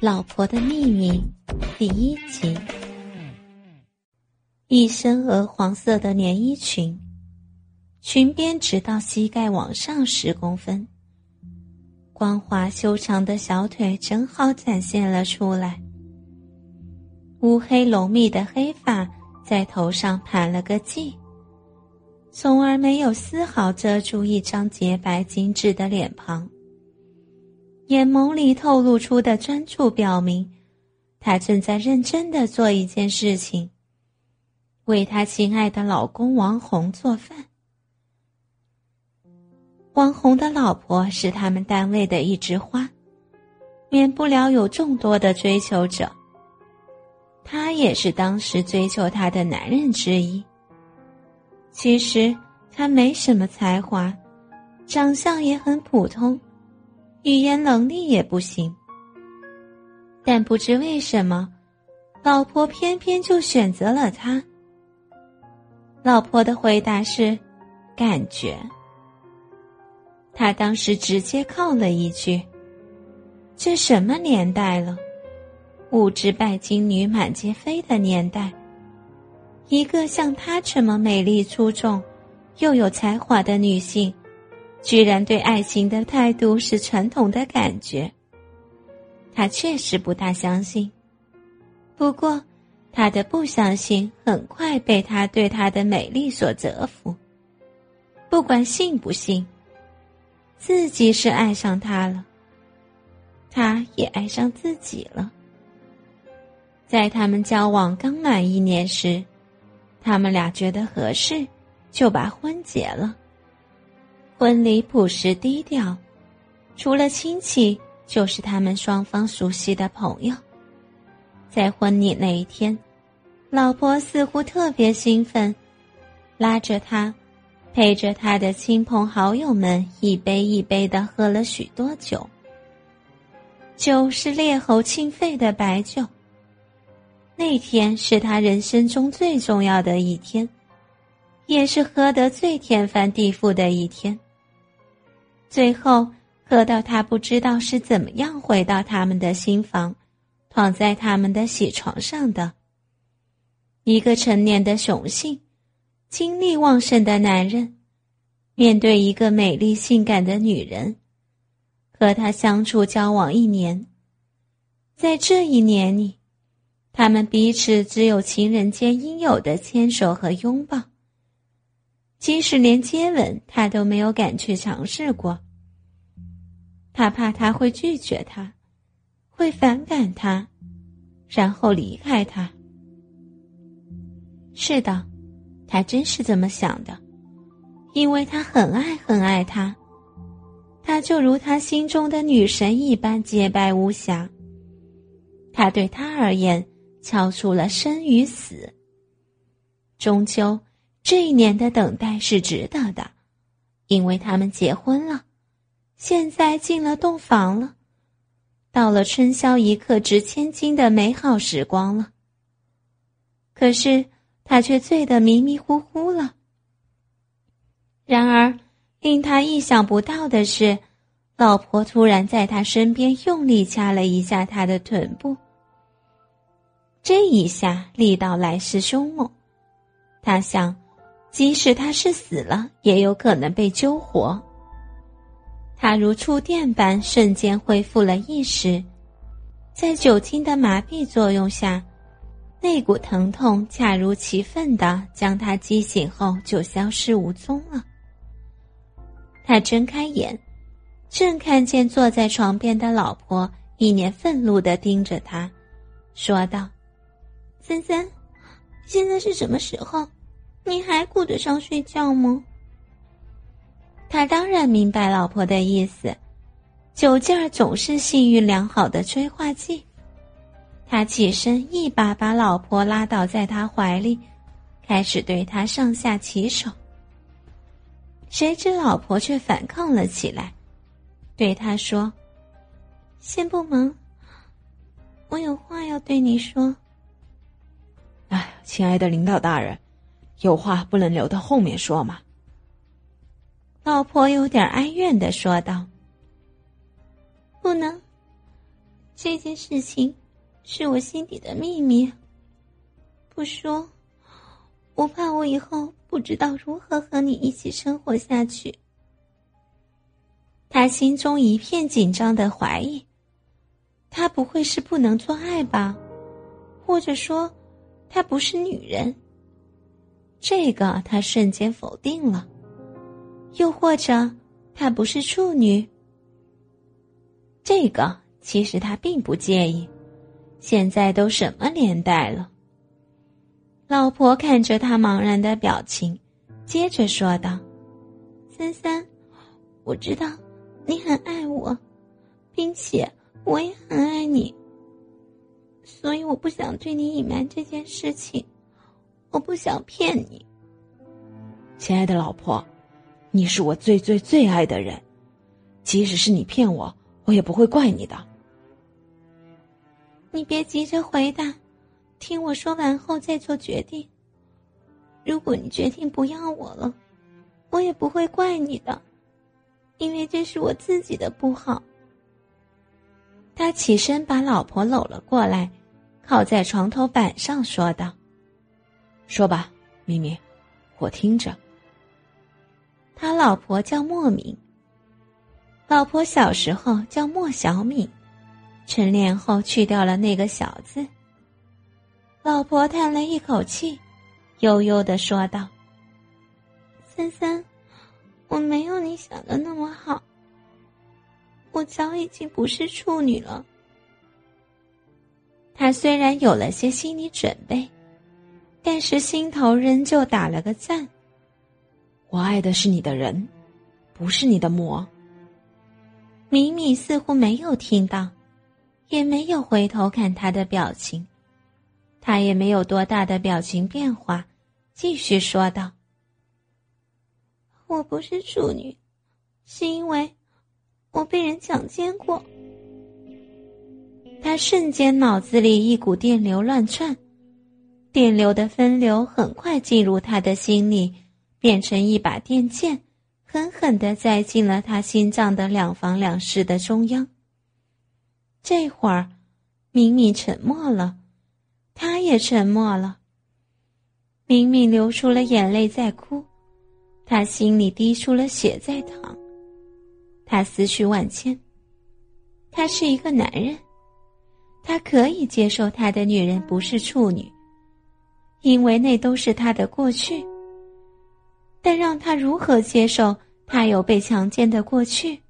老婆的秘密第一集。一身鹅黄色的连衣裙，裙边直到膝盖往上十公分，光滑修长的小腿正好展现了出来。乌黑浓密的黑发在头上盘了个髻，从而没有丝毫遮住一张洁白精致的脸庞。眼眸里透露出的专注，表明她正在认真的做一件事情，为她亲爱的老公王红做饭。王红的老婆是他们单位的一枝花，免不了有众多的追求者。他也是当时追求她的男人之一。其实他没什么才华，长相也很普通。语言能力也不行，但不知为什么，老婆偏偏就选择了他。老婆的回答是：“感觉。”他当时直接靠了一句：“这什么年代了？物质拜金女满街飞的年代，一个像她这么美丽出众，又有才华的女性。”居然对爱情的态度是传统的感觉。他确实不大相信，不过他的不相信很快被他对她的美丽所折服。不管信不信，自己是爱上她了，他也爱上自己了。在他们交往刚满一年时，他们俩觉得合适，就把婚结了。婚礼朴实低调，除了亲戚，就是他们双方熟悉的朋友。在婚礼那一天，老婆似乎特别兴奋，拉着他，陪着他的亲朋好友们一杯一杯的喝了许多酒。酒是烈喉清肺的白酒。那天是他人生中最重要的一天，也是喝得最天翻地覆的一天。最后喝到他不知道是怎么样回到他们的新房，躺在他们的喜床上的。一个成年的雄性、精力旺盛的男人，面对一个美丽性感的女人，和他相处交往一年，在这一年里，他们彼此只有情人间应有的牵手和拥抱。即使连接吻，他都没有敢去尝试过。他怕他会拒绝他，会反感他，然后离开他。是的，他真是这么想的，因为他很爱很爱他，他就如他心中的女神一般洁白无瑕。他对他而言，敲出了生与死。终究。这一年的等待是值得的，因为他们结婚了，现在进了洞房了，到了春宵一刻值千金的美好时光了。可是他却醉得迷迷糊糊了。然而，令他意想不到的是，老婆突然在他身边用力掐了一下他的臀部。这一下力道来势凶猛，他想。即使他是死了，也有可能被救活。他如触电般瞬间恢复了意识，在酒精的麻痹作用下，那股疼痛恰如其分的将他激醒后就消失无踪了。他睁开眼，正看见坐在床边的老婆一脸愤怒的盯着他，说道：“森森，现在是什么时候？”你还顾得上睡觉吗？他当然明白老婆的意思，酒劲儿总是性欲良好的催化剂。他起身，一把把老婆拉倒在他怀里，开始对他上下其手。谁知老婆却反抗了起来，对他说：“先不忙，我有话要对你说。”哎，亲爱的领导大人。有话不能留到后面说吗？老婆有点哀怨的说道：“不能，这件事情是我心底的秘密，不说，我怕我以后不知道如何和你一起生活下去。他心中一片紧张的怀疑，他不会是不能做爱吧？或者说，他不是女人？这个他瞬间否定了。又或者，他不是处女？这个。其实他并不介意，现在都什么年代了。老婆看着他茫然的表情，接着说道：“三三，我知道你很爱我，并且我也很爱你，所以我不想对你隐瞒这件事情，我不想骗你。亲爱的老婆，你是我最最最爱的人，即使是你骗我，我也不会怪你的。”你别急着回答，听我说完后再做决定。如果你决定不要我了，我也不会怪你的，因为这是我自己的不好。他起身把老婆搂了过来，靠在床头板上说道：“说吧，咪咪，我听着。”他老婆叫莫敏，老婆小时候叫莫小敏。晨练后去掉了那个小字。老婆叹了一口气，悠悠的说道：“三三，我没有你想的那么好。我早已经不是处女了。”他虽然有了些心理准备，但是心头仍旧打了个赞。我爱的是你的人，不是你的魔。米米似乎没有听到。也没有回头看他的表情，他也没有多大的表情变化，继续说道：“我不是处女，是因为我被人强奸过。”他瞬间脑子里一股电流乱窜，电流的分流很快进入他的心里，变成一把电剑，狠狠的栽进了他心脏的两房两室的中央。这会儿，明明沉默了，他也沉默了。明明流出了眼泪在哭，他心里滴出了血在淌。他思绪万千。他是一个男人，他可以接受他的女人不是处女，因为那都是他的过去。但让他如何接受他有被强奸的过去？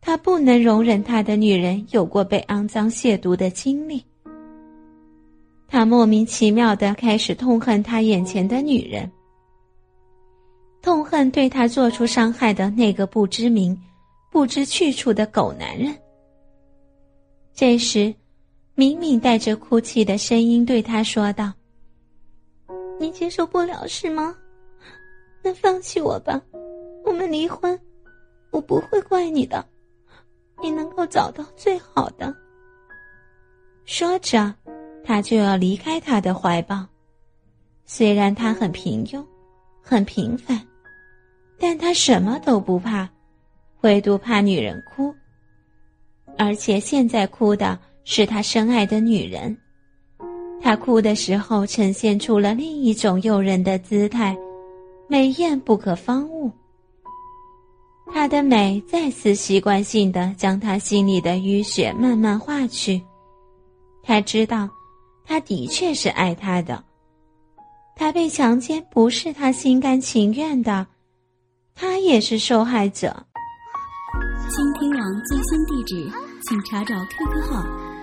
他不能容忍他的女人有过被肮脏亵渎的经历。他莫名其妙的开始痛恨他眼前的女人，痛恨对他做出伤害的那个不知名、不知去处的狗男人。这时，敏敏带着哭泣的声音对他说道：“你接受不了是吗？那放弃我吧，我们离婚，我不会怪你的。”你能够找到最好的。说着，他就要离开他的怀抱。虽然他很平庸，很平凡，但他什么都不怕，唯独怕女人哭。而且现在哭的是他深爱的女人。他哭的时候，呈现出了另一种诱人的姿态，美艳不可方物。她的美再次习惯性的将他心里的淤血慢慢化去。他知道，他的确是爱他的。他被强奸不是他心甘情愿的，他也是受害者。倾听网最新地址，请查找 QQ 号